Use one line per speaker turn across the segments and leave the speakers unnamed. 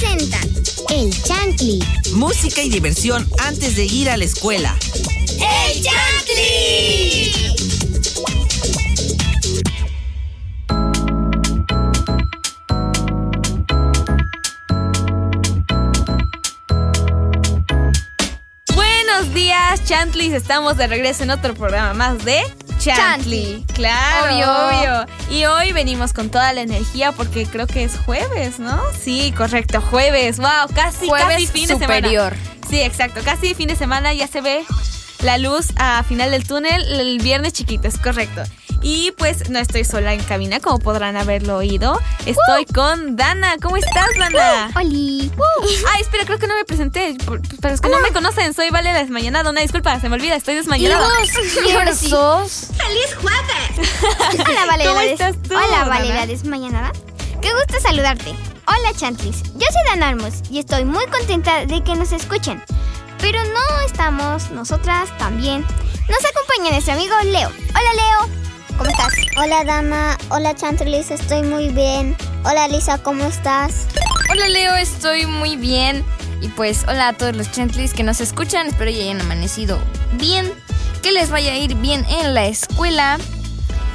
presentan El Chantli.
Música y diversión antes de ir a la escuela.
¡El Chantli!
Buenos días, Chantlis. Estamos de regreso en otro programa más de Chantli. Claro, obvio.
Obvio.
Y hoy venimos con toda la energía porque creo que es jueves, ¿no? Sí, correcto, jueves. Wow, casi,
Jueves
casi fin de semana. Sí, exacto, casi fin de semana ya se ve la luz a final del túnel el viernes chiquito, es correcto. Y pues no estoy sola en cabina, como podrán haberlo oído. Estoy con Dana. ¿Cómo estás, Dana?
¡Oli!
Ay, espera, creo que no me presenté. Para los que no me conocen, soy Vale la desmañanada. Una disculpa, se me olvida, estoy desmañanada.
¿Quién sos?
¡Feliz jueves! Hola, Valeria.
¿Cómo
Des-
estás tú,
Hola,
Dana?
Valeria Desmañanada. Qué gusto saludarte. Hola, Chantlis. Yo soy Dan Armos y estoy muy contenta de que nos escuchen. Pero no estamos nosotras también. Nos acompaña nuestro amigo Leo. Hola, Leo. ¿Cómo estás?
Hola Dana, hola Chantlis, estoy muy bien. Hola Lisa, ¿cómo estás?
Hola Leo, estoy muy bien. Y pues hola a todos los Chantlis que nos escuchan. Espero ya hayan amanecido bien. Que les vaya a ir bien en la escuela.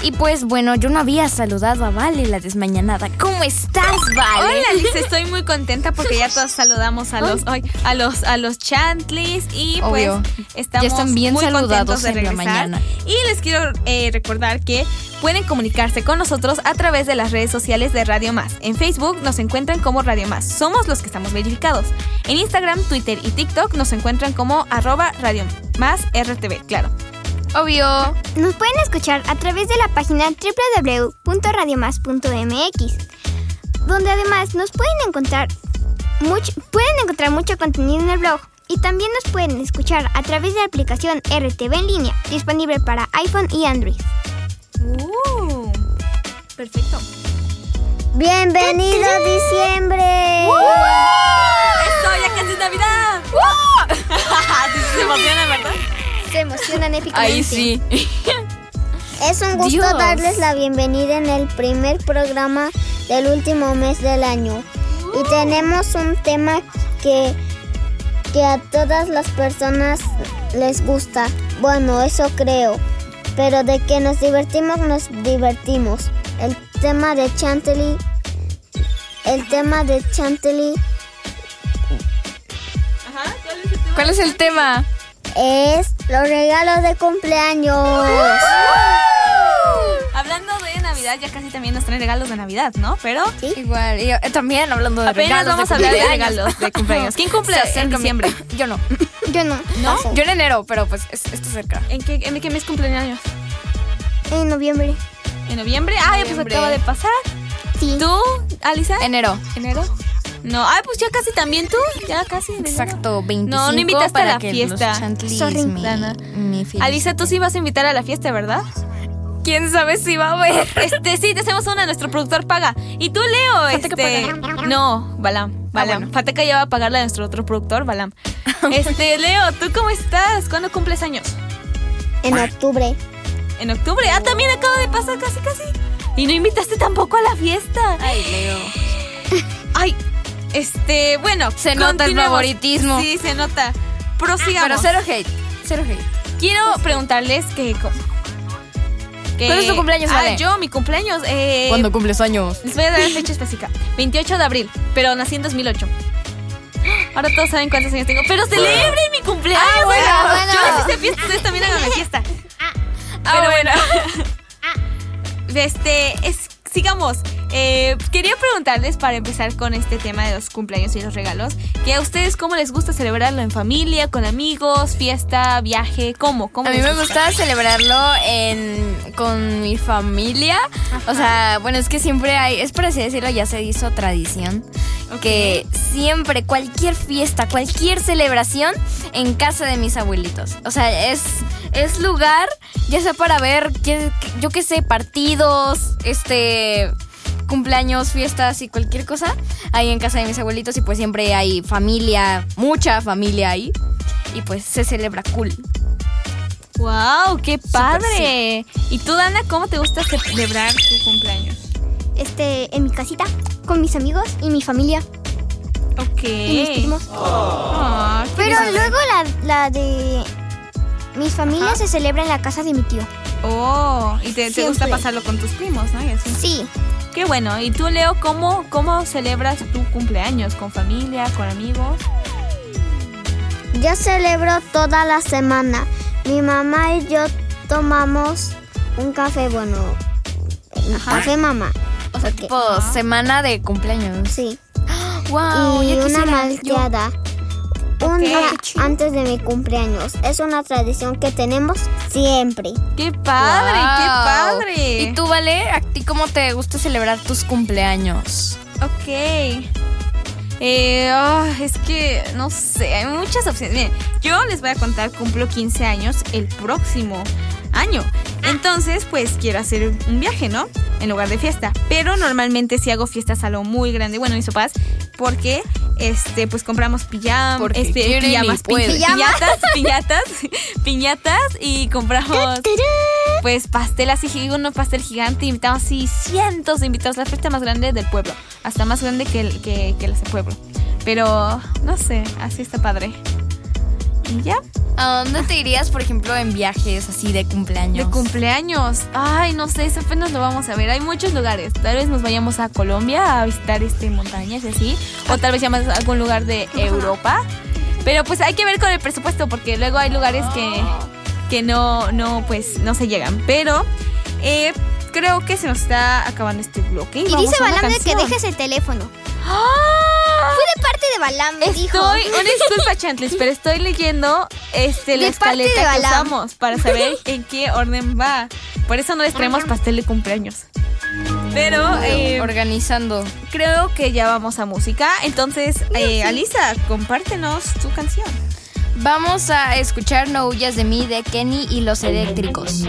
Y pues bueno, yo no había saludado a Vale la desmañanada. ¿Cómo estás, Vale?
Hola, Liz, estoy muy contenta porque ya todos saludamos a los a los a los Chantlis y
Obvio.
pues estamos
Ya están bien
muy
saludados
contentos de
en la
regresar.
mañana.
Y les quiero eh, recordar que pueden comunicarse con nosotros a través de las redes sociales de Radio Más. En Facebook nos encuentran como Radio Más. Somos los que estamos verificados. En Instagram, Twitter y TikTok nos encuentran como arroba Radio Más RTV, claro.
Obvio.
Nos pueden escuchar a través de la página www.radiomas.mx, donde además nos pueden encontrar mucho, pueden encontrar mucho contenido en el blog. Y también nos pueden escuchar a través de la aplicación RTV en línea, disponible para iPhone y Android.
Uh, perfecto.
Bienvenido diciembre.
¡Eso! ¡Ya casi es Navidad! Sí, se emociona, ¿verdad?
Se emocionan épicamente.
Ahí sí.
Es un gusto
Dios.
darles la bienvenida en el primer programa del último mes del año. Y tenemos un tema que, que a todas las personas les gusta. Bueno, eso creo. Pero de que nos divertimos, nos divertimos. El tema de Chantilly. El tema de Chantilly
Ajá, ¿cuál es el tema?
¿Cuál es el tema?
Es los regalos de cumpleaños.
Hablando de Navidad, ya casi también nos traen regalos de Navidad, ¿no? Pero
Igual, y, eh, también hablando de
apenas
regalos
vamos
de
a hablar de regalos de cumpleaños. ¿Quién cumple
Se
en diciembre?
Yo no.
Yo no.
¿No?
Yo en enero, pero pues es- esto cerca.
¿En qué, en qué mes cumpleaños?
En noviembre.
¿En noviembre? Ah, pues
Noviembre.
acaba de pasar.
Sí.
¿Tú, Alisa?
Enero.
¿Enero? No, ay, pues ya casi también tú. Ya casi.
Exacto, 25
No, no invitaste a la
que
fiesta.
Los
Sorry,
me feliciten.
Alisa, tú sí vas a invitar a la fiesta, ¿verdad?
¿Quién sabe si va a haber?
Este, sí, te hacemos una, nuestro productor paga. Y tú, Leo, este. No, Balam. Balam.
bueno.
Fateca ya va a pagarle a nuestro otro productor, Balam. Este, Leo, ¿tú cómo estás? ¿Cuándo cumples años?
En octubre.
En octubre. Ah, también acaba de pasar casi, casi. Y no invitaste tampoco a la fiesta.
Ay, Leo.
Este, bueno.
Se nota el favoritismo.
Sí, se nota. Prosigamos.
Pero cero hate. Cero hate.
Quiero preguntarles que. que-
¿Cuándo es tu cumpleaños,
Ah, yo, mi cumpleaños. Eh,
cumples años?
Les voy a dar la fecha específica. 28 de abril, pero nací en 2008. Ahora todos saben cuántos años tengo. ¡Pero celebren mi cumpleaños!
Ah, bueno, bueno.
Yo les hice fiesta, ustedes también hagan la fiesta.
Ah,
Pero
bueno.
Este, es, sigamos. Eh, quería preguntarles para empezar con este tema de los cumpleaños y los regalos, que a ustedes cómo les gusta celebrarlo en familia, con amigos, fiesta, viaje, ¿cómo? ¿Cómo
A mí me gusta celebrarlo en, con mi familia. O sea, bueno, es que siempre hay, es por así decirlo, ya se hizo tradición. Que siempre, cualquier fiesta, cualquier celebración en casa de mis abuelitos. O sea, es, es lugar, ya sea para ver, yo qué sé, partidos, este cumpleaños, fiestas y cualquier cosa ahí en casa de mis abuelitos y pues siempre hay familia, mucha familia ahí y pues se celebra cool.
¡Wow! ¡Qué padre! ¿Y tú, Dana, cómo te gusta celebrar tu cumpleaños?
Este, en mi casita, con mis amigos y mi familia.
Ok.
y mis primos.
Qué
Pero
lindo.
luego la, la de mis familias se celebra en la casa de mi tío.
Oh, y te, te gusta pasarlo con tus primos, ¿no? Y así.
Sí,
Qué bueno. ¿Y tú, Leo, cómo, cómo celebras tu cumpleaños? ¿Con familia? ¿Con amigos?
Yo celebro toda la semana. Mi mamá y yo tomamos un café, bueno, café mamá.
O sea, tipo semana de cumpleaños.
Sí.
Wow,
y
ya
una malteada. Un
Ok,
día antes de mi cumpleaños. Es una tradición que tenemos siempre.
¡Qué padre! ¡Qué padre!
¿Y tú, Vale? ¿A ti cómo te gusta celebrar tus cumpleaños?
Ok. Eh, ah, es que no sé, hay muchas opciones. Miren, yo les voy a contar, cumplo 15 años el próximo año. Entonces, pues quiero hacer un viaje, ¿no? En lugar de fiesta. Pero normalmente sí hago fiestas a lo muy grande. Bueno, mis papás, porque este, pues compramos pijam, este, pijamas, pi- piñatas, piñatas, piñatas y compramos pues pastel así, un pastel gigante, invitamos así cientos de invitados, la fiesta más grande del pueblo, hasta más grande que, el- que, que las del pueblo. Pero, no sé, así está padre. Y ya,
¿A dónde te irías, por ejemplo, en viajes así de cumpleaños?
de cumpleaños. Ay, no sé, eso apenas lo vamos a ver. Hay muchos lugares. Tal vez nos vayamos a Colombia a visitar este montañas y así. O tal vez vayamos a algún lugar de Europa. Pero pues hay que ver con el presupuesto porque luego hay lugares que, que no, no, pues no se llegan. Pero eh, creo que se nos está acabando este bloque.
y
Vamos
dice de que dejes el teléfono.
¡Ah!
Fue de parte de Balam, me dijo.
Estoy, una disculpa, Chantlis, pero estoy leyendo este, la
De parte de
escaleta que
Balam.
usamos para saber en qué orden va. Por eso no les traemos pastel de cumpleaños. Pero eh,
Organizando.
creo que ya vamos a música. Entonces, eh, Alisa, compártenos tu canción.
Vamos a escuchar No huyas de mí de Kenny y los eléctricos.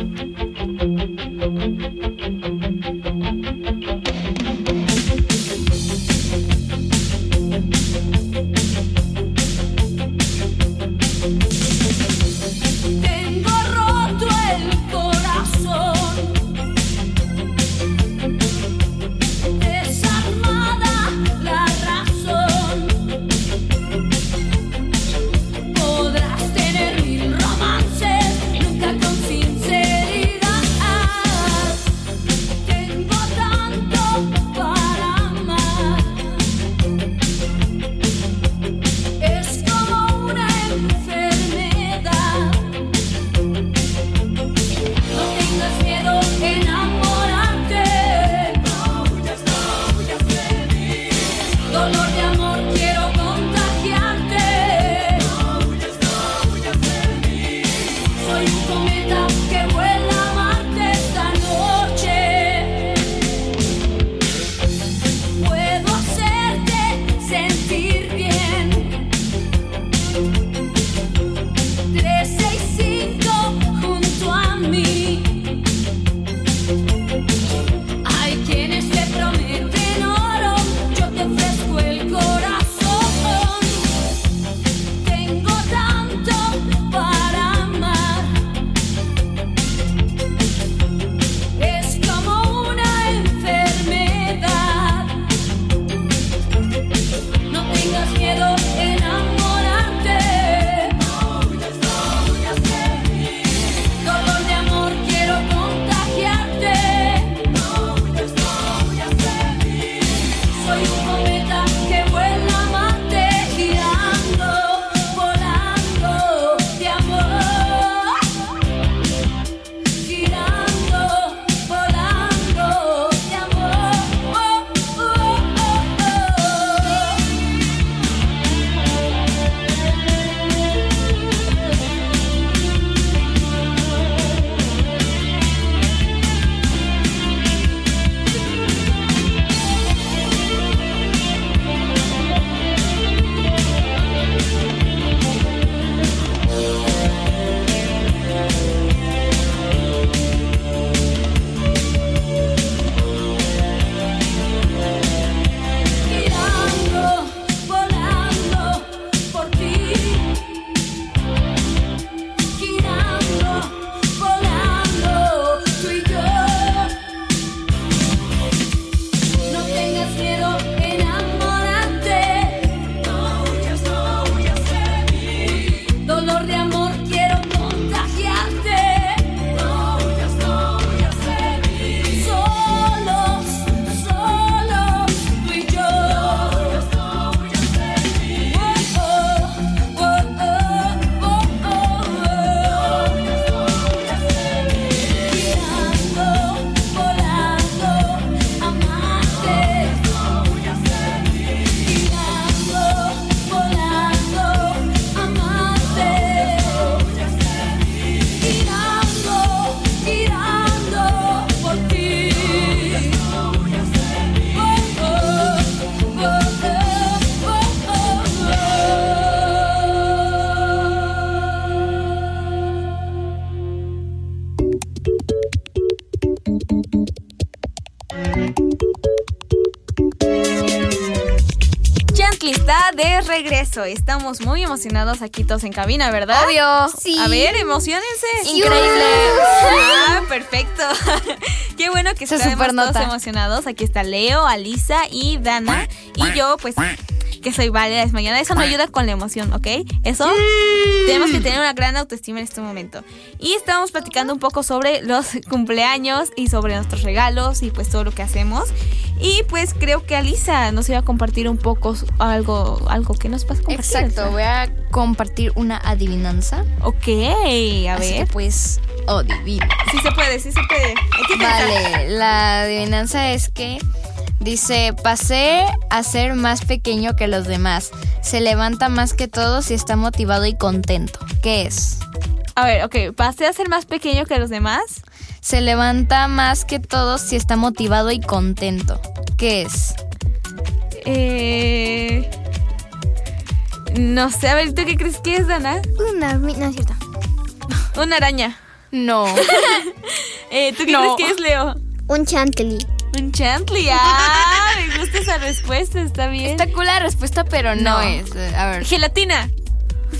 Estamos muy emocionados aquí todos en cabina, ¿verdad?
Obvio.
Sí.
A ver, emocionense.
Increíble.
Ah, perfecto. Qué bueno que estamos todos emocionados. Aquí está Leo, Alisa y Dana. Y yo, pues, que soy válida desmayada. Eso no ayuda con la emoción, ¿ok? Eso tenemos que tener una gran autoestima en este momento. Y estábamos platicando un poco sobre los cumpleaños y sobre nuestros regalos y pues todo lo que hacemos. Y pues creo que Alisa nos iba a compartir un poco algo, algo que nos vas a compartir.
Exacto, voy a compartir una adivinanza.
Ok, a
Así que
ver.
pues, adivina.
Sí se puede, sí se puede. Hay que.
Vale, la adivinanza es que dice, pasé a ser más pequeño que los demás. Se levanta más que todos y está motivado y contento. ¿Qué es?
A ver, ok, pasé a ser más pequeño que los demás.
Se levanta más que todos y está motivado y contento. ¿Qué es?
Eh... No sé, a ver, ¿tú qué crees que es, Dana?
Una no es cierto.
Una araña.
No.
Eh, ¿Tú qué
No.
crees que es, Leo?
Un chantley.
Un chantley. Ah, me gusta esa respuesta, está bien.
Está cool la respuesta, pero no,
No.
es. Eh, A ver.
Gelatina.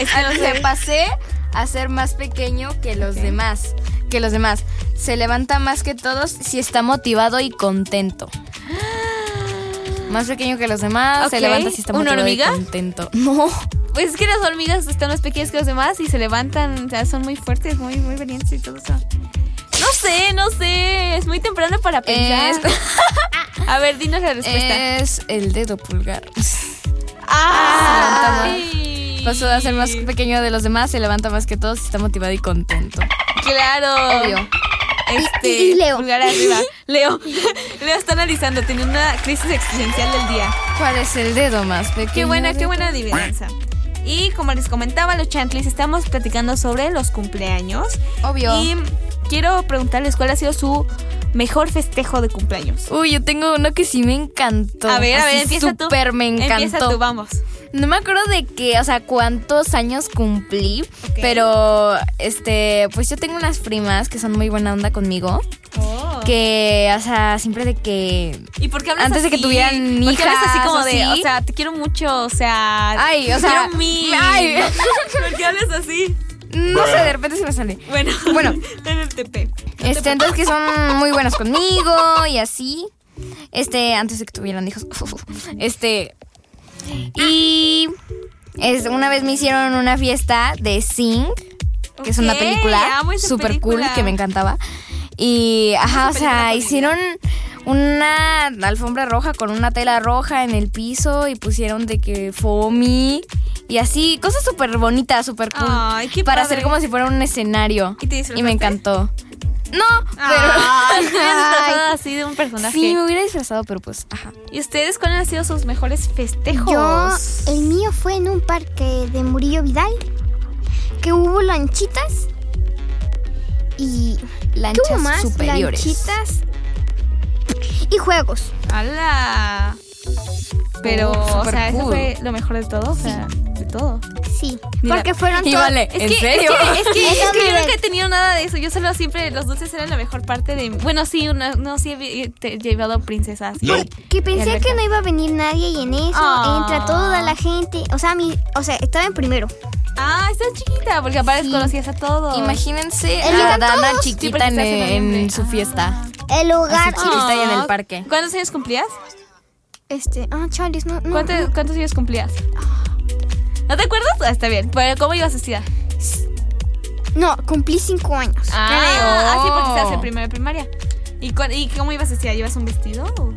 Es que no sé.
pasé a ser más pequeño que los demás. Que los demás. Se levanta más que todos si está motivado y contento. Más pequeño que los demás, se levanta si está
¿Una
motivado
hormiga?
y contento. No.
Pues es que las hormigas están más pequeñas que los demás y se levantan, o sea, son muy fuertes, muy, muy valientes y todo eso. No sé, no sé, es muy temprano para pensar.
Es,
A ver, dinos la respuesta.
es el dedo pulgar.
ah, sí.
Pasó a ser más pequeño de los demás, se levanta más que todos y está motivado y contento.
Claro.
Obvio.
Este,
Y- Leo.
pulgar arriba. Leo. Leo está analizando, tiene una crisis existencial del día.
¿Cuál es el dedo más pequeño?
Qué buena, qué buena adivinanza. Y como les comentaba, los Chantlis, estamos platicando sobre los cumpleaños.
Obvio.
Y quiero preguntarles cuál ha sido su mejor festejo de cumpleaños.
Uy, yo tengo uno que sí me encantó.
A ver, a ver, empieza tú.
Súper me encantó.
Empieza tú, vamos.
No me acuerdo de qué, o sea, cuántos años cumplí, pero este, pues yo tengo unas primas que son muy buena onda conmigo,
Oh.
que, o sea, siempre de que
¿Y por qué hablas
Antes de que tuvieran
¿Por qué hablas así
hijas
como de, o sea, te quiero mucho, o sea,
Ay, o
te
sea,
quiero mil.
ay.
¿Por qué hablas así?
No sé, de repente se me sale.
Bueno,
Bueno.
en el TP.
Este, entonces que son muy buenas conmigo y así. Este, antes de que tuvieran hijos. Este. Y es, una vez me hicieron una fiesta de Sing, que es una película super cool que me encantaba. Y, ajá, o sea, hicieron una alfombra roja con una tela roja en el piso y pusieron de que foamy y así, cosas súper bonitas, súper cool.
Ay, qué
para
padre.
hacer como si fuera un escenario.
¿Y te
Y
disfrazaste?
me encantó. No,
Ay,
pero.
disfrazado así de un personaje.
Sí, me hubiera disfrazado, pero pues, ajá.
¿Y ustedes cuáles han sido sus mejores festejos?
Yo, el mío fue en un parque de Murillo Vidal, que hubo lanchitas y ¿qué
Lanchas
hubo más?
superiores.
Lanchitas y juegos.
¡Hala! Pero,
Oh,
o sea, eso fue lo mejor de todo, o sea, de todo.
Sí,
Mira,
porque fueron
Y
todos.
vale, ¿en
que,
serio?
Es que, es que, es
Eso
que yo nunca he tenido nada de eso. Yo solo siempre, los dulces eran la mejor parte de... Bueno, sí, una- no, sí he te- llevado princesas.
Que pensé que no iba a venir nadie y en eso
Ah.
entra toda la gente. O sea, mi, o sea, estaba en primero.
Ah, estás chiquita, porque aparte
Sí.
conocías a todos.
Imagínense
El
a Dana
todos.
Sí,
chiquita
porque
en,
en
su fiesta.
El lugar.
Así chiquita y en el
Ah.
parque.
¿Cuántos años cumplías?
Este, ah, Charles, no, no.
¿Cuántos,
no.
cuántos años cumplías? ¿No te acuerdas? Ah, está bien. Pero ¿cómo ibas vestida?
No, cumplí cinco años.
Ah,
Creo.
ah, sí, porque estabas en primera primaria. ¿Y, ¿Y cómo ibas vestida? ¿Llevas un vestido? o-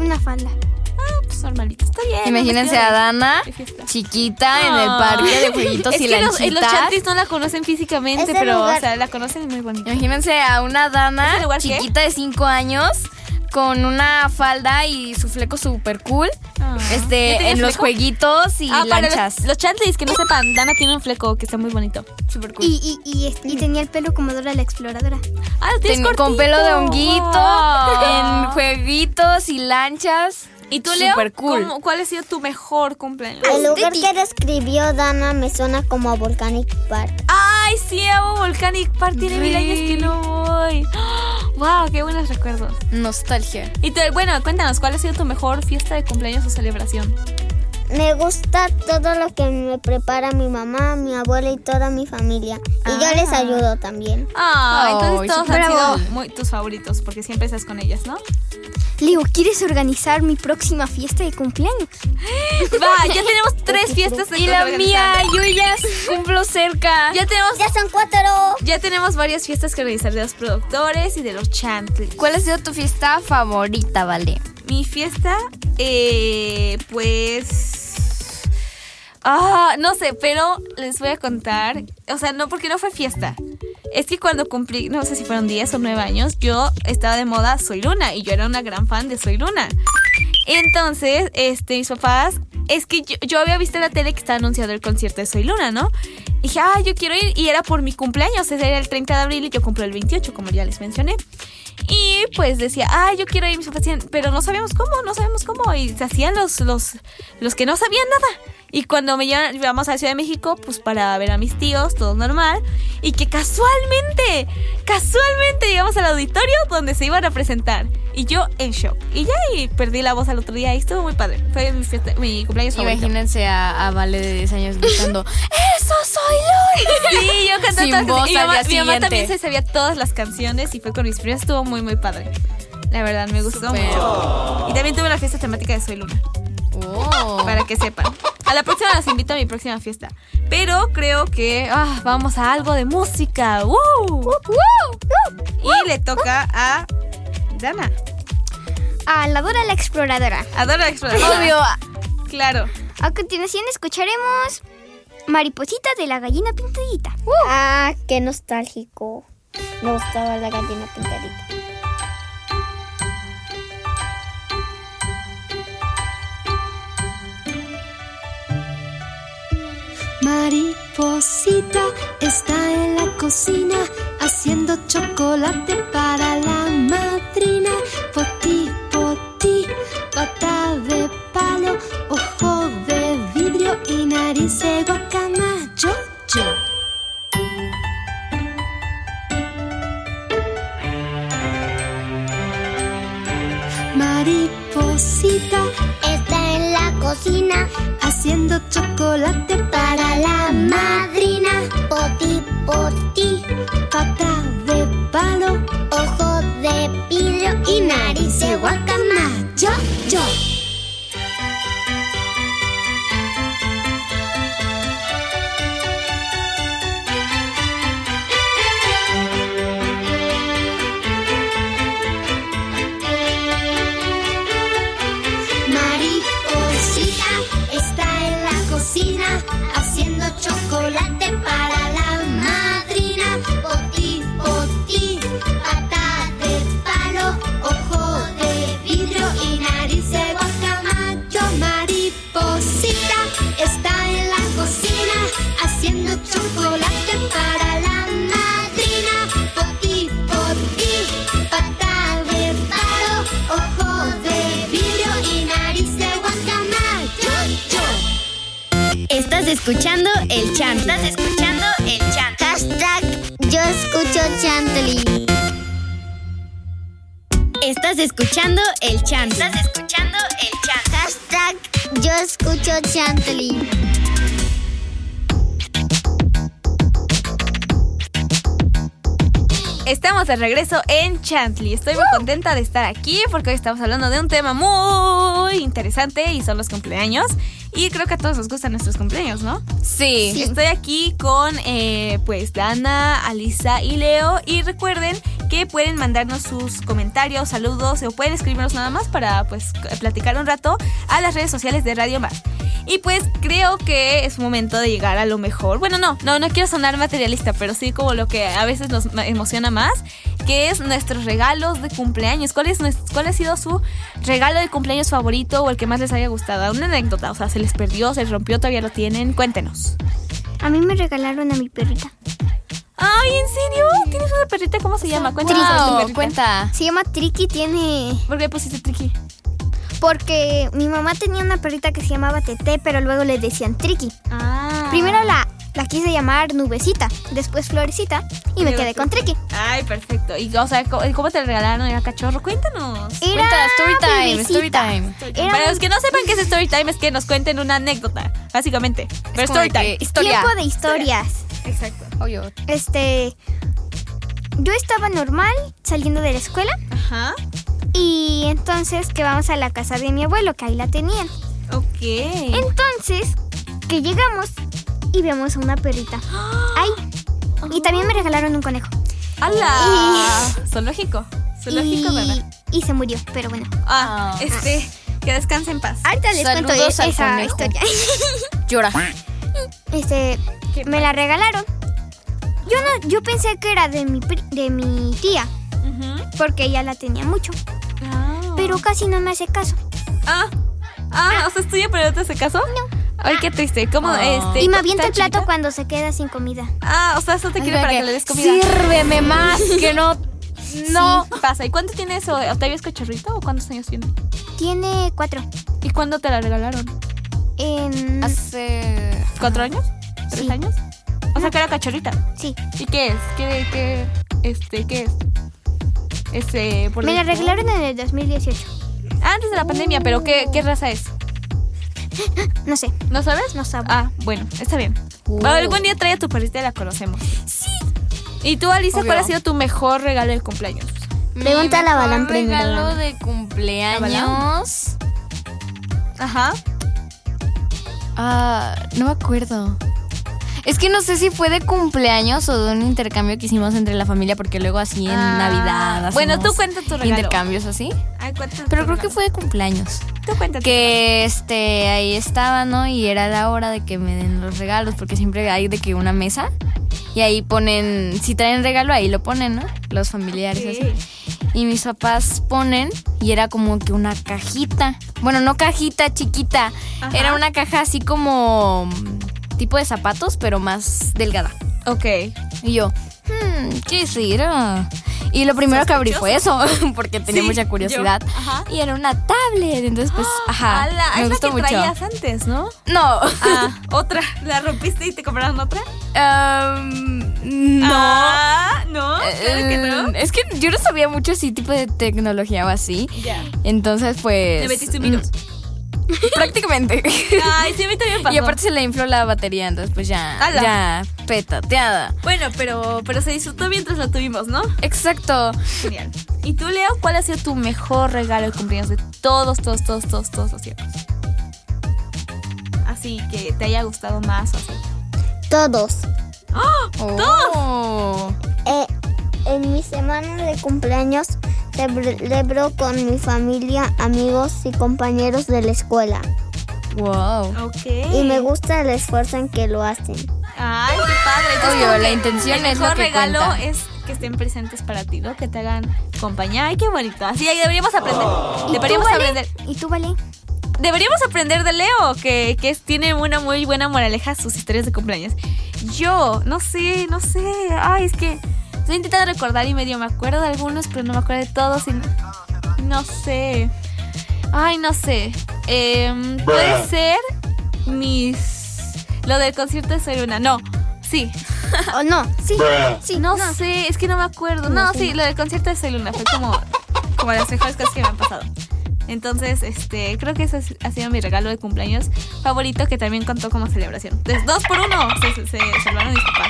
Una falda.
Ah, pues normalito. Está bien.
Imagínense a Dana chiquita en el
Ah.
parque de jueguitos
es
y
que los, eh, los
lanchitas.
chantis no la conocen físicamente, pero
lugar-
o sea, la conocen muy bonita.
Imagínense a una Dana chiquita de 5 años con una falda y su fleco super cool.
Ah. ¿Ya
Este, en los
fleco?
jueguitos y
Ah, para
lanchas.
los, los chantis que no sepan, Dana tiene un fleco que está muy bonito. Super cool.
Y, y, y, este, y tenía el pelo como Dora la exploradora.
ah,
Ten- con pelo de honguito, en jueguitos y lanchas.
¿Y tú, Leo?
Súper cool.
¿Cómo- ¿Cuál ha sido tu mejor cumpleaños?
El lugar que describió Dana me suena como a Volcanic Park.
Ay, sí, amo Volcanic Park. Tiene mil años que no voy. Wow, qué buenos recuerdos.
Nostalgia.
Y te- bueno, cuéntanos, ¿cuál ha sido tu mejor fiesta de cumpleaños o celebración?
Me gusta todo lo que me prepara mi mamá, mi abuela y toda mi familia. Y yo les ayudo también.
Ah, entonces todos han sido muy tus favoritos porque siempre estás con ellas, ¿no?
Leo, ¿quieres organizar mi próxima fiesta de cumpleaños?
Va, ya tenemos tres fiestas de
Y la mía, yo ya cumplo cerca.
Ya tenemos,
¡Ya son cuatro!
ya tenemos varias fiestas que organizar de los productores y de los chantley.
¿Cuál ha sido tu fiesta favorita, Vale?
Mi fiesta, eh, pues... Ah, no sé, pero les voy a contar. O sea, no porque no fue fiesta. Es que cuando cumplí, no sé si fueron 10 o 9 años, yo estaba de moda Soy Luna y yo era una gran fan de Soy Luna. Entonces, este, mis papás, es que yo, había visto en la tele que estaba anunciado el concierto de Soy Luna, ¿no? Y dije, ah, yo quiero ir. Y era por mi cumpleaños, ese era el 30 de abril y yo cumplo el 28, como ya les mencioné. Y pues decía, ah, yo quiero ir, mis papás decían, pero no sabíamos cómo, no sabemos cómo. Y se hacían los, los, los que no sabían nada. Y cuando me llevan, llevamos a la Ciudad de México, pues para ver a mis tíos, todo normal. Y que casualmente, casualmente llegamos al auditorio donde se iban a presentar. Y yo en shock. Y ya y perdí la voz al otro día y estuvo muy padre. Fue mi, fiesta- mi cumpleaños favorito.
Imagínense a, a Vale de 10 años gritando, ¡Eso soy
Sí, yo canté
Sin voz
y mi mamá, mi mamá también se sabía todas las canciones y fue con mis primos. Estuvo muy, muy padre. La verdad, me gustó mucho. Y también tuve la fiesta temática de Soy Luna,
Oh.
para que sepan. A la próxima las invito a mi próxima fiesta. Pero creo que ah, vamos a algo de música. ¡Woo! Y le toca a Dana.
A la Dora la Exploradora.
Adoro la exploración.
Obvio.
Claro.
A continuación escucharemos Mariposita de la gallina pintadita.
Ah, qué nostálgico. Me gustaba la gallina pintadita.
Mariposita está en la cocina haciendo chocolate para la madrina. Poti, poti, pata de palo, ojo de vidrio y nariz de guacamayo. Yo. Mariposita
cocina
haciendo chocolate
para la madrina. Poti, poti,
pata de palo
ojo de vidrio y nariz de guacamayo.
yo.
Escuchando. Estás escuchando el chant.
Hashtag yo escucho Chantley.
Estamos de regreso en Chantley. Estoy muy contenta de estar aquí porque hoy estamos hablando de un tema muy interesante y son los cumpleaños. Y creo que a todos nos gustan nuestros cumpleaños, ¿no?
Sí.
Estoy aquí con eh, pues Dana, Alisa y Leo. Y recuerden que pueden mandarnos sus comentarios, saludos o pueden escribirnos nada más para pues platicar un rato a las redes sociales de Radio Más. Y pues creo que es momento de llegar a lo mejor. Bueno, no, no, no quiero sonar materialista, pero sí como lo que a veces nos emociona más, que es nuestros regalos de cumpleaños. ¿Cuál, es ¿Cuál ha sido su regalo de cumpleaños favorito o el que más les haya gustado? Una anécdota, o sea, se les perdió, se les rompió, todavía lo tienen. Cuéntenos.
A mí me regalaron a mi perrita.
Ay, ¿en serio? ¿Tienes una perrita? ¿Cómo se llama? Tu
Wow, cuenta.
Se llama Triki, tiene...
¿Por qué pusiste Triki?
Porque mi mamá tenía una perrita que se llamaba Tete, pero luego le decían Triki.
Ah.
Primero la, la quise llamar Nubecita, después Florecita y me quedé con Triki.
Ay, perfecto. Y, o sea, ¿cómo te la regalaron? ¿Era cachorro? Cuéntanos.
Era
story time, story time.
Era
Para los que no sepan qué es story time, es que nos cuenten una anécdota, básicamente. Pero
Es
story time.
historia.
tiempo de historias.
Exacto.
Obvio.
Este. Yo estaba normal saliendo de la escuela
Ajá.
y entonces que vamos a la casa de mi abuelo, que ahí la tenían.
Ok.
Entonces, que llegamos y vemos a una perrita. Ahí. Y también me regalaron un conejo.
¡Hala! Zoológico. Zoológico,
y,
¿verdad?
y se murió, pero bueno.
Ah,
Ah.
este. Que descanse en paz.
Ahorita les cuento
Saludos al
esa
conejo.
historia.
Llora.
Este, me la regalaron. Yo no, yo pensé que era de mi pri- de mi tía,
Ujú.
porque ella la tenía mucho,
Ah.
pero casi no me hace caso.
Ah. Ah, o sea, es tuya, pero no te hace caso. No. Ay, qué triste. ¿Cómo?
Ah.
Este,
y me avienta el
¿está
plato
chiquita?
cuando se queda sin comida.
Ah, o sea, eso te quiere para que le des comida.
Sírveme más que no.
No. Pasa. ¿Y cuánto tiene eso? ¿Octavio es cachorrito o cuántos años tiene?
Tiene cuatro.
¿Y cuándo te la regalaron?
En,
Hace.
¿Cuatro años? ¿Tres
Sí.
años? O sea, que era cachorrita.
sí.
¿Y qué es? ¿Qué, qué, este, qué es? Este, por
Me la regalaron en el 2018.
Antes de la pandemia, pero ¿qué, qué raza es?
No sé.
¿No sabes?
No sabe.
Ah, bueno, está bien.
Uh.
Algún día trae a tu perrita y la conocemos. Sí. ¿Y tú,
Obvio.
cuál ha sido tu mejor regalo de cumpleaños?
Pregunta a la Balán primero.
regalo de cumpleaños.
Ajá.
Ah, no me acuerdo. Es que no sé si fue de cumpleaños o de un intercambio que hicimos entre la familia, porque luego así en
Ah,
Navidad.
bueno, tú cuenta tu regalo.
Intercambios así.
Ay, cuéntanos
Pero creo que fue de cumpleaños.
Tú cuéntate.
Que este ahí estaba, ¿no? Y era la hora de que me den los regalos, porque siempre hay de que una mesa. Y ahí ponen, si traen regalo, ahí lo ponen, ¿no? Los familiares así. Y mis papás ponen, y era como que una cajita. Bueno, no cajita chiquita.
Ajá.
Era una caja así como mm, tipo de zapatos, pero más delgada.
Ok.
Y yo, hmm, ¿qué será? Y lo primero que abrí fue eso, porque tenía
Sí,
mucha
yo.
curiosidad.
Ajá.
Y era una tablet, entonces pues, ajá,
Ala,
me
es la
gustó
que
mucho.
traías antes, ¿no?
No,
Ah, otra. ¿La rompiste y te compraron otra?
Am, no.
Ah, no. Claro que no.
Eh, Es que yo no sabía mucho así tipo de tecnología o así.
Ya.
Entonces, pues.
Le metiste un virus.
Prácticamente.
Ay, sí, a mí también pasó.
y aparte se le infló la batería, entonces pues ya.
Ala.
Ya, petateada.
Bueno, pero, pero se disfrutó mientras lo tuvimos, ¿no?
Exacto.
Genial. ¿Y tú, Leo, cuál ha sido tu mejor regalo de cumpleaños de todos, todos, todos, todos, todos los tiempos? Así que te haya gustado más o así.
Todos.
Oh.
Eh, en mi semana de cumpleaños celebro con mi familia, amigos y compañeros de la escuela.
Wow.
Ok.
Y me gusta el esfuerzo en que lo hacen.
Ay, qué padre. Entonces,
Obvio, la
que
intención
el
es lo
mejor
que
regalo
cuenta.
es que estén presentes para ti, ¿no? Que te hagan compañía. Ay, qué bonito. Así deberíamos aprender. Deberíamos
¿Tú, Vale?
aprender.
¿Y tú, Vale?
Deberíamos aprender de Leo, que, que tiene una muy buena moraleja sus historias de cumpleaños. Yo, no sé, no sé. Ay, es que estoy intentando recordar y medio me acuerdo de algunos, pero no me acuerdo de todos. Y no, no sé. Ay, no sé. Em, puede ser mis. Lo del concierto de Soy Luna. No, sí.
¿O no? Sí. Sí,
No, sé, es que no me acuerdo. No, sí, lo del concierto de Soy Luna fue como, como las mejores cosas que me han pasado. Entonces, este, creo que ese es- ha sido mi regalo de cumpleaños favorito que también contó como celebración. Entonces, dos por uno se, se, se salvaron mis papás.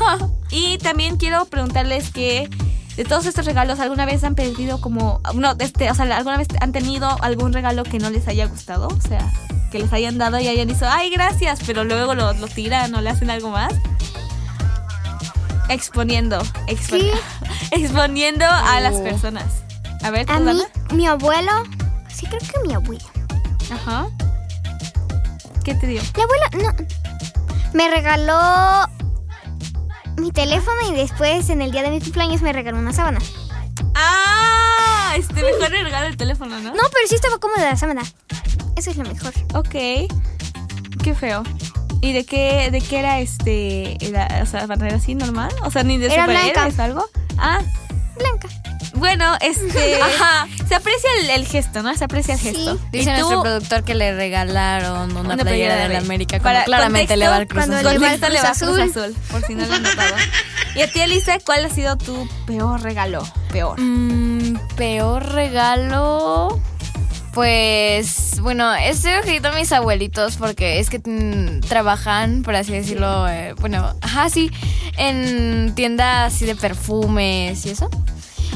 Y también quiero preguntarles que de todos estos regalos, ¿alguna vez han pedido como, no, este, o sea, alguna vez han tenido algún regalo que no les haya gustado? O sea, que les hayan dado y hayan dicho, ay, gracias, pero luego lo, lo tiran o le hacen algo más. Exponiendo, exponi- exponiendo a las
Oh.
personas. A ver, ¿tú,
A mí, mi abuelo. Sí, creo que mi abuelo.
Ajá. ¿Qué te dio?
Mi abuelo, no. Me regaló mi teléfono y después, en el día de mi cumpleaños, me regaló una sábana.
Ah, este mejor el regalo del teléfono, ¿no?
No, pero sí estaba cómoda la sábana. Eso es lo mejor.
Ok. Qué feo. ¿Y de qué, de qué era este? Era, o sea, ¿era así normal? O sea, ni de
Era
superhéroes
blanca.
algo. Ah,
Blanca.
Bueno, este.
Ajá.
Se aprecia el, el gesto, ¿no? Se aprecia el gesto.
Dice
Y tú-
nuestro productor que le regalaron una,
Una
playera de la. América.
Para
claramente
contexto,
le va al Cruz Azul.
le va al Cruz Azul.
Azul, por si no lo han notado. Y a ti, Elisa, ¿cuál ha sido tu peor regalo? Peor.
Mm, peor regalo. Pues, bueno, estoy ojito a mis abuelitos porque es que trabajan, por así decirlo, eh, bueno, ajá, sí, en tiendas así de perfumes y eso.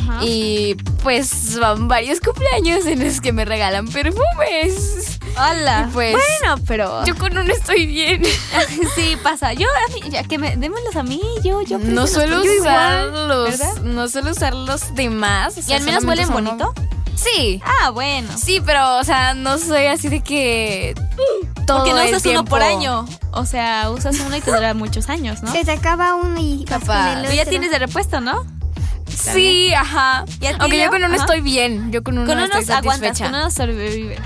Ajá.
Y pues van varios cumpleaños en los que me regalan perfumes.
Hola.
Pues,
bueno, pero.
Yo con uno estoy bien.
sí, pasa. Yo, a mí, ya que me. Démelos a mí, yo, yo.
no suelo
los tuyos
usar
igual,
no suelo usar los demás. o
¿Y al menos huelen bonito?
Sí.
Ah, bueno.
Sí, pero, o sea, no soy así de que. Todo
Porque no
el
usas uno por año. O sea, usas uno y te dura muchos años, ¿no?
Se te acaba uno y
Capaz.
Tú ya tienes de repuesto, ¿no?
Sí, ajá.
¿Y a ti,
Aunque yo con uno
Ajá.
estoy bien. Yo con uno
Con
estoy
unos aguantas,
satisfecha.
con unos sobrevives.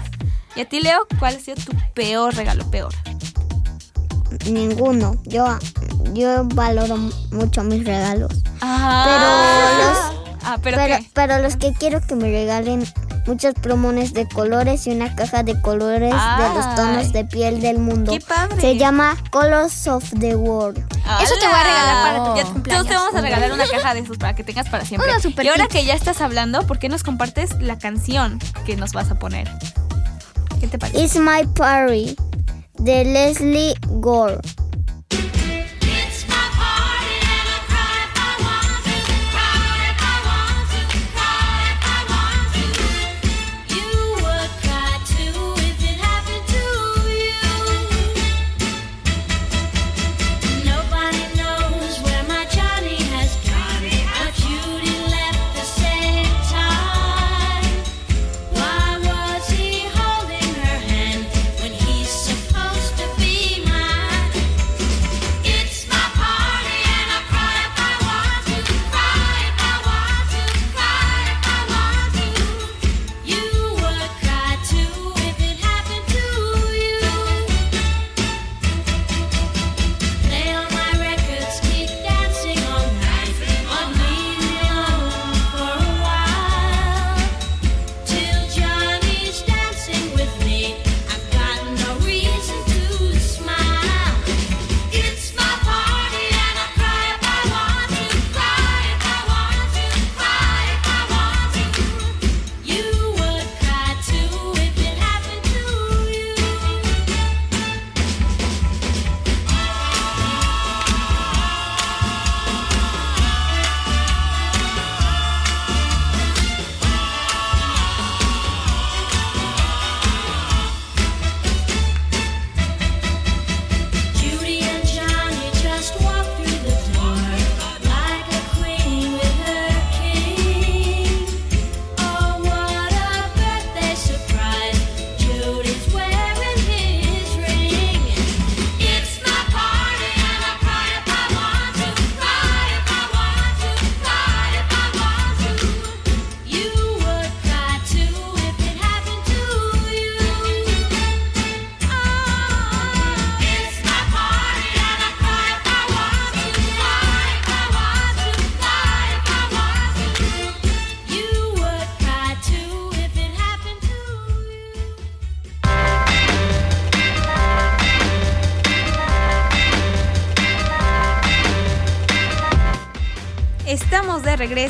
¿Y a ti, Leo, cuál ha sido tu peor regalo? Peor.
Ninguno. Yo, yo valoro mucho mis regalos.
Ah, Ah, pero,
Pero,
qué?
pero los que quiero que me regalen muchos plumones de colores y una caja de colores de los tonos de piel del mundo.
¡Qué padre!
Se llama Colors of the World.
Eso te voy a regalar para tu
Ya-
cumpleaños.
Todos te vamos a regalar una caja de esos para que tengas para siempre.
Super
y ahora que ya estás hablando, ¿por qué nos compartes la canción que nos vas a poner? ¿Qué te parece?
It's My Party de Leslie Gore.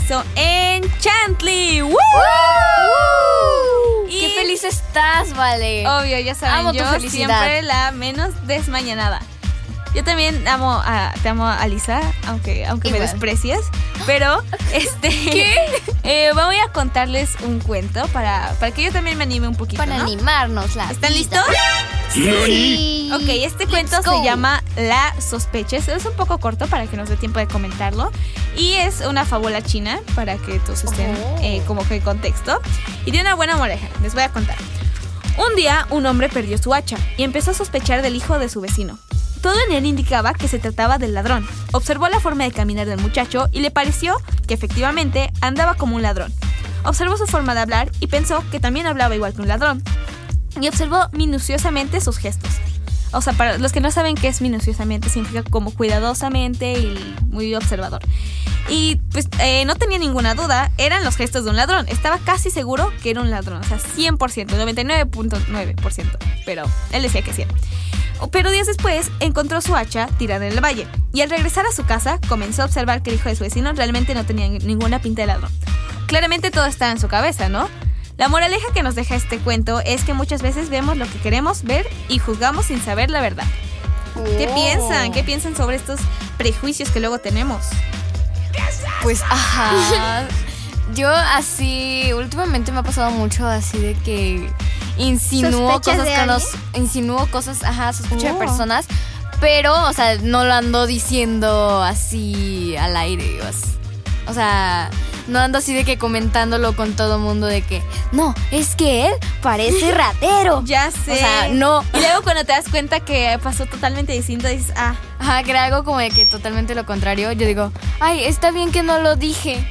Regreso en Chantley. ¡Woo! Y-
¡Qué feliz estás, Vale!
Obvio, ya saben,
Amo tu
yo
felicidad.
siempre la menos desmañanada. Yo también amo a, te amo a Lisa, aunque, aunque me desprecies. Pero, este. eh, voy a contarles un cuento para, para que yo también me anime un poquito.
Para
¿no?
animarnos la
¿Están
vida.
listos? Ok, este cuento
go.
se llama La sospecha. Es un poco corto para que nos dé tiempo de comentarlo. Y es una fábula china para que todos estén
Oh.
eh, como que en contexto. Y tiene una buena moraleja. Les voy a contar. Un día un hombre perdió su hacha y empezó a sospechar del hijo de su vecino. Todo en él indicaba que se trataba del ladrón. Observó la forma de caminar del muchacho y le pareció que efectivamente andaba como un ladrón. Observó su forma de hablar y pensó que también hablaba igual que un ladrón y observó minuciosamente sus gestos. O sea, para los que no saben qué es minuciosamente, significa como cuidadosamente y muy observador. Y pues eh, no tenía ninguna duda, eran los gestos de un ladrón. Estaba casi seguro que era un ladrón, o sea, 100%, 99.9%. Pero él decía que sí. Pero días después encontró su hacha tirada en el valle y al regresar a su casa comenzó a observar que el hijo de su vecino realmente no tenía ninguna pinta de ladrón. Claramente todo está en su cabeza, ¿no? La moraleja que nos deja este cuento es que muchas veces vemos lo que queremos ver y juzgamos sin saber la verdad. ¿Qué piensan? ¿Qué piensan sobre estos prejuicios que luego tenemos?
Pues, ajá. Yo así, últimamente me ha pasado mucho así de que insinúo
¿Sospechas
cosas
de
los.
alguien?
Insinúo cosas, ajá, sospecho de
Oh.
personas. Pero, o sea, no lo ando diciendo así al aire. O sea, no ando así de que comentándolo con todo mundo de que, no, es que él parece ratero.
Ya sé.
O sea, no.
Y luego cuando te das cuenta que pasó totalmente distinto, dices, ah,
Ajá, que era algo como de que totalmente lo contrario. Yo digo, ay, está bien que no lo dije.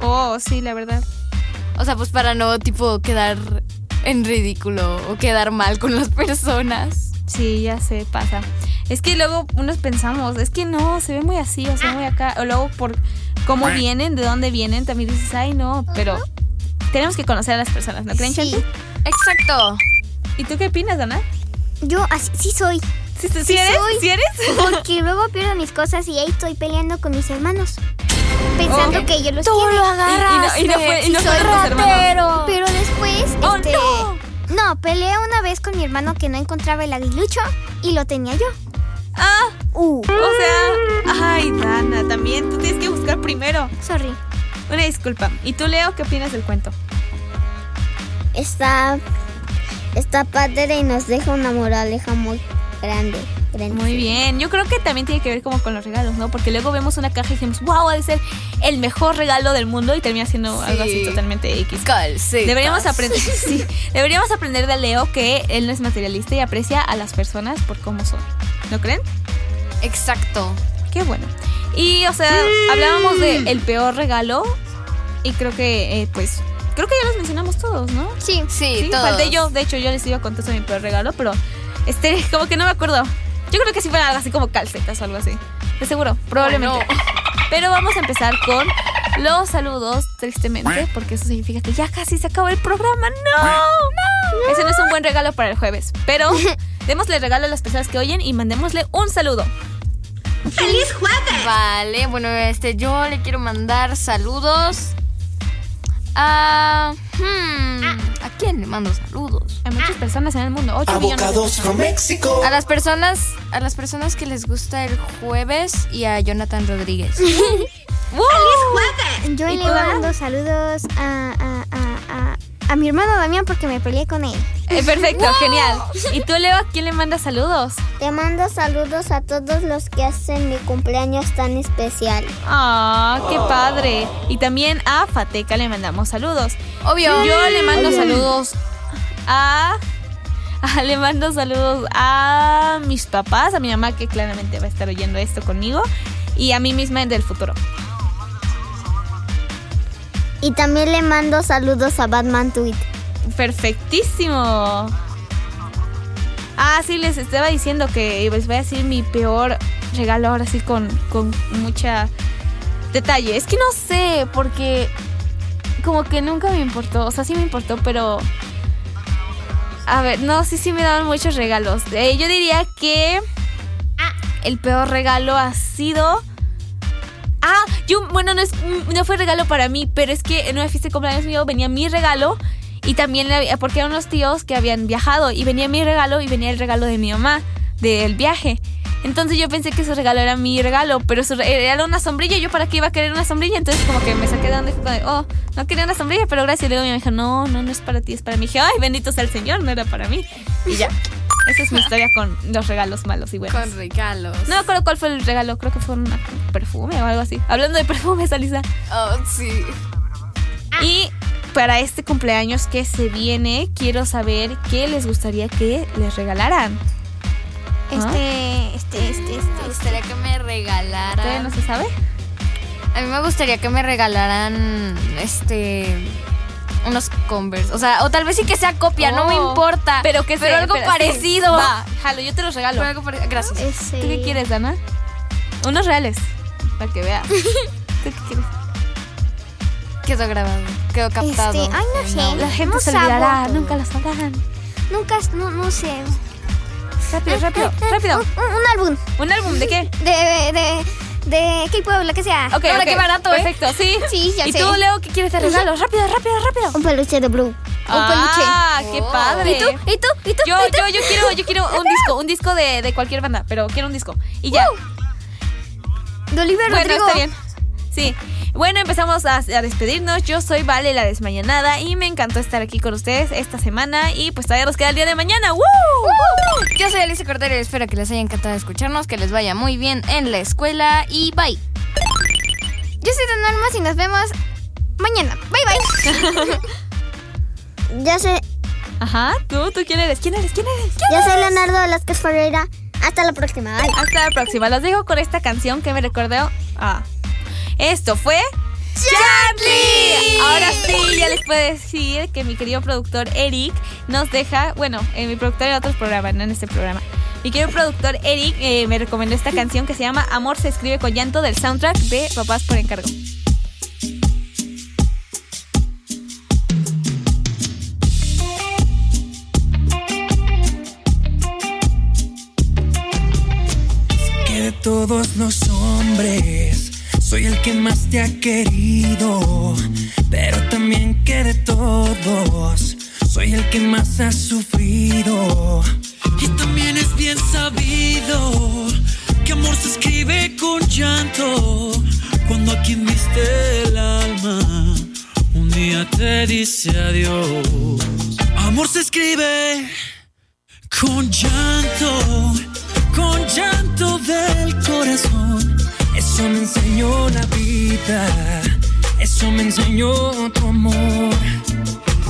oh, sí, la verdad.
O sea, pues para no, tipo, quedar en ridículo o quedar mal con las personas.
Sí, ya sé, pasa. Es que luego unos pensamos, es que no, se ve muy así, o se ve muy acá. O luego por cómo vienen, de dónde vienen, también dices, ay, no, pero tenemos que conocer a las personas, ¿no creen,
Sí.
Chanti?
Exacto.
¿Y tú qué opinas, Dana?
Yo así sí soy.
¿Sí, sí,
Sí
eres?
soy.
¿Sí eres?
Porque luego pierdo mis cosas y ahí estoy peleando con mis hermanos. Pensando que yo los
Tú
quiero.
lo agarraste.
Y- y no- y no fue- y no
soy ratero.
Pero después,
¡Oh,
este.
no!
No, peleé una vez con mi hermano que no encontraba el aguilucho y lo tenía yo.
Ah,
Uh,
o sea, ay, Dana, también tú tienes que buscar primero.
sorry.
Una disculpa. ¿Y tú, Leo, qué opinas del cuento?
Está, está padre y nos deja una moraleja muy grande. grande.
Muy bien, yo creo que también tiene que ver como con los regalos, ¿no? Porque luego vemos una caja y decimos, wow, ha de ser el mejor regalo del mundo y termina siendo algo así
Sí.
totalmente X. Deberíamos aprender, sí, deberíamos aprender de Leo que él no es materialista y aprecia a las personas por cómo son. ¿No creen?
Exacto.
Qué bueno. Y, o sea, hablábamos de el peor regalo y creo que, eh, pues, creo que ya los mencionamos todos, ¿no?
Sí.
Sí,
Sí,
todos.
falté yo. De hecho, yo les iba a contar sobre mi peor regalo, pero este, como que no me acuerdo. Yo creo que sí fuera algo así como calcetas o algo así. De seguro, probablemente. Pero vamos a empezar con los saludos, tristemente, porque eso significa que ya casi se acabó el programa. ¡No! ¡No! Ese no es un buen regalo para el jueves. Pero démosle regalo a las personas que oyen y mandémosle un saludo.
Vale, bueno, este, yo le quiero mandar saludos a. hmm, ¿A quién le mando saludos?
Hay muchas personas en el mundo. 8 millones de
Avocados from
personas.
Mexico.
A las personas, a las personas que les gusta el jueves y a Jonathan Rodríguez.
Yo
¿Y
le
tú, Dana?
mando saludos a, a, a, a, mi hermano Damián porque me peleé con él.
Eh, perfecto, genial. ¿Y tú, Leo, a quién le mandas saludos?
Te mando saludos a todos los que hacen mi cumpleaños tan especial.
Ah, qué padre. Y también a Fateca le mandamos saludos.
Obvio.
Yo le mando saludos a, a- Le mando saludos a mis papás, a mi mamá que claramente va a estar oyendo esto conmigo. Y a mí misma en del futuro.
Y también le mando saludos a Batman Tweet.
Perfectísimo. Ah, sí, les estaba diciendo que les voy a decir mi peor regalo ahora sí con, con mucha detalle. Es que no sé, porque como que nunca me importó. O sea, sí me importó, pero... A ver, no, sí, sí me daban muchos regalos. Eh, yo diría que el peor regalo ha sido... Ah, yo, bueno, no, es, no fue regalo para mí, pero es que en una fiesta de cumpleaños mío venía mi regalo y también, porque eran unos tíos que habían viajado y venía mi regalo y venía el regalo de mi mamá del viaje. Entonces yo pensé que su regalo era mi regalo, pero era una sombrilla. Yo para qué iba a querer una sombrilla, entonces como que me saqué de onda y fue como de, oh, no quería una sombrilla, pero gracias. Y luego mi mamá dijo, no, no, no es para ti, es para mí. Y dije, ay, bendito sea el Señor, no era para mí. Y ya. Esa es mi historia con los regalos malos y buenos.
Con regalos.
No me acuerdo cuál fue el regalo, creo que fue un perfume o algo así. Hablando de perfumes, Alisa.
Oh, sí.
Y para este cumpleaños que se viene, quiero saber qué les gustaría que les regalaran.
Este, este, este,
Me
este.
gustaría que me
¿Todavía
regalaran.
no se sabe?
A mí me gustaría que me regalaran este Unos Converse. O sea, o tal vez sí que sea copia, no me
Oh,
importa.
Pero que
Pero
sea-
algo parecido.
Va, jalo, yo te los regalo.
Pero algo parecido. Gracias.
Ese-
¿Tú qué quieres, Dana? Unos reales. Para que veas. ¿Tú qué quieres?
Quedó grabado. Quedó captado.
Este, ay, no sé.
La gente
No
se olvidará, nunca lo sabrán.
Nunca, no, no sé.
Rápido, rápido, rápido.
Un, un álbum
¿Un álbum de qué?
de, de, de K-pop, lo que sea.
Ok,
Ahora qué barato, ¿eh?
Perfecto, sí.
Sí, ya
¿Y
sé.
tú, Leo, qué quieres de regalo? Rápido, rápido, rápido.
Un peluche de Blue. Un
Ah, qué
Oh.
padre.
peluche. ¿Y tú? ¿Y tú?
Yo,
¿Y tú?
yo, yo quiero, yo quiero un disco, un disco de, de cualquier banda, pero quiero un disco. Y ya.
De Olivia
Bueno,
Rodrigo.
está bien. Sí. Bueno, empezamos a, a despedirnos. Yo soy Vale la Desmañanada y me encantó estar aquí con ustedes esta semana y pues todavía nos queda el día de mañana. ¡Woo!
Yo soy Alicia Cordero y espero que les haya encantado escucharnos, que les vaya muy bien en la escuela y bye.
Yo soy Dan Almas y nos vemos mañana. Bye, bye.
Yo soy,
Ajá, ¿tú? ¿Tú quién eres? ¿Quién eres? ¿Quién eres?
yo soy Leonardo Velázquez Ferreira. Hasta la próxima. Bye.
Hasta la próxima. Los dejo con esta canción que me recordó. Ah. Esto fue. ¡Charlie! Ahora sí, ya les puedo decir que mi querido productor Eric nos deja. Bueno, eh, mi productor en otros programas, no en este programa. Mi querido productor Eric eh, me recomendó esta canción que se llama Amor se escribe con llanto del soundtrack de Papás por encargo.
que de todos los hombres soy el que más te ha querido, pero también que de todos soy el que más ha sufrido. Y también es bien sabido que amor se escribe con llanto cuando a quien diste el alma un día te dice adiós. Amor se escribe con llanto, con llanto del corazón. Eso me enseñó la vida, eso me enseñó tu amor.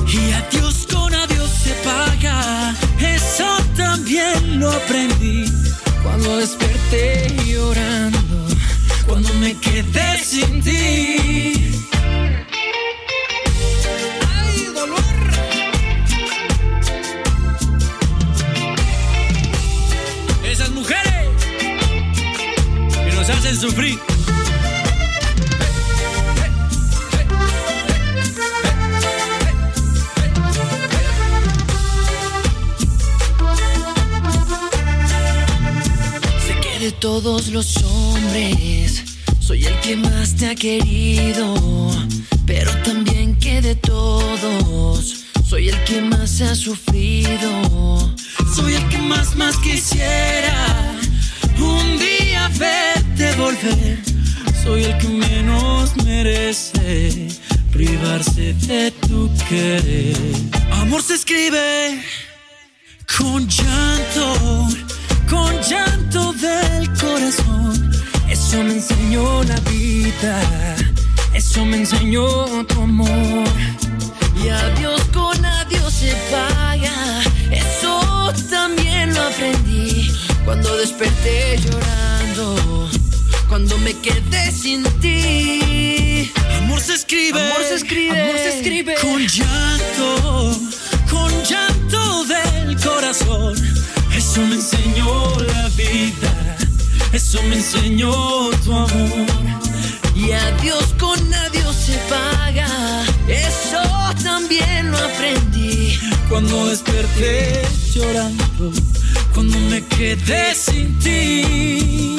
Y adiós con adiós se paga, eso también lo aprendí. Cuando desperté llorando, cuando me quedé sin ti. Sufrir. Sé que de todos los hombres soy el que más te ha querido, pero también que de todos soy el que más ha sufrido. Soy el que más más quisiera verte volver. Soy el que menos merece privarse de tu querer. Amor se escribe con llanto, con llanto del corazón. Eso me enseñó la vida, eso me enseñó tu amor. Y adiós con adiós se paga, eso también lo aprendí cuando desperté llorando, cuando me quedé sin ti. Amor se escribe, amor se escribe, amor se escribe con llanto, con llanto del corazón. Eso me enseñó la vida, eso me enseñó tu amor. Y adiós con adiós se paga, eso también lo aprendí. Cuando desperté llorando, cuando me quedé sin ti.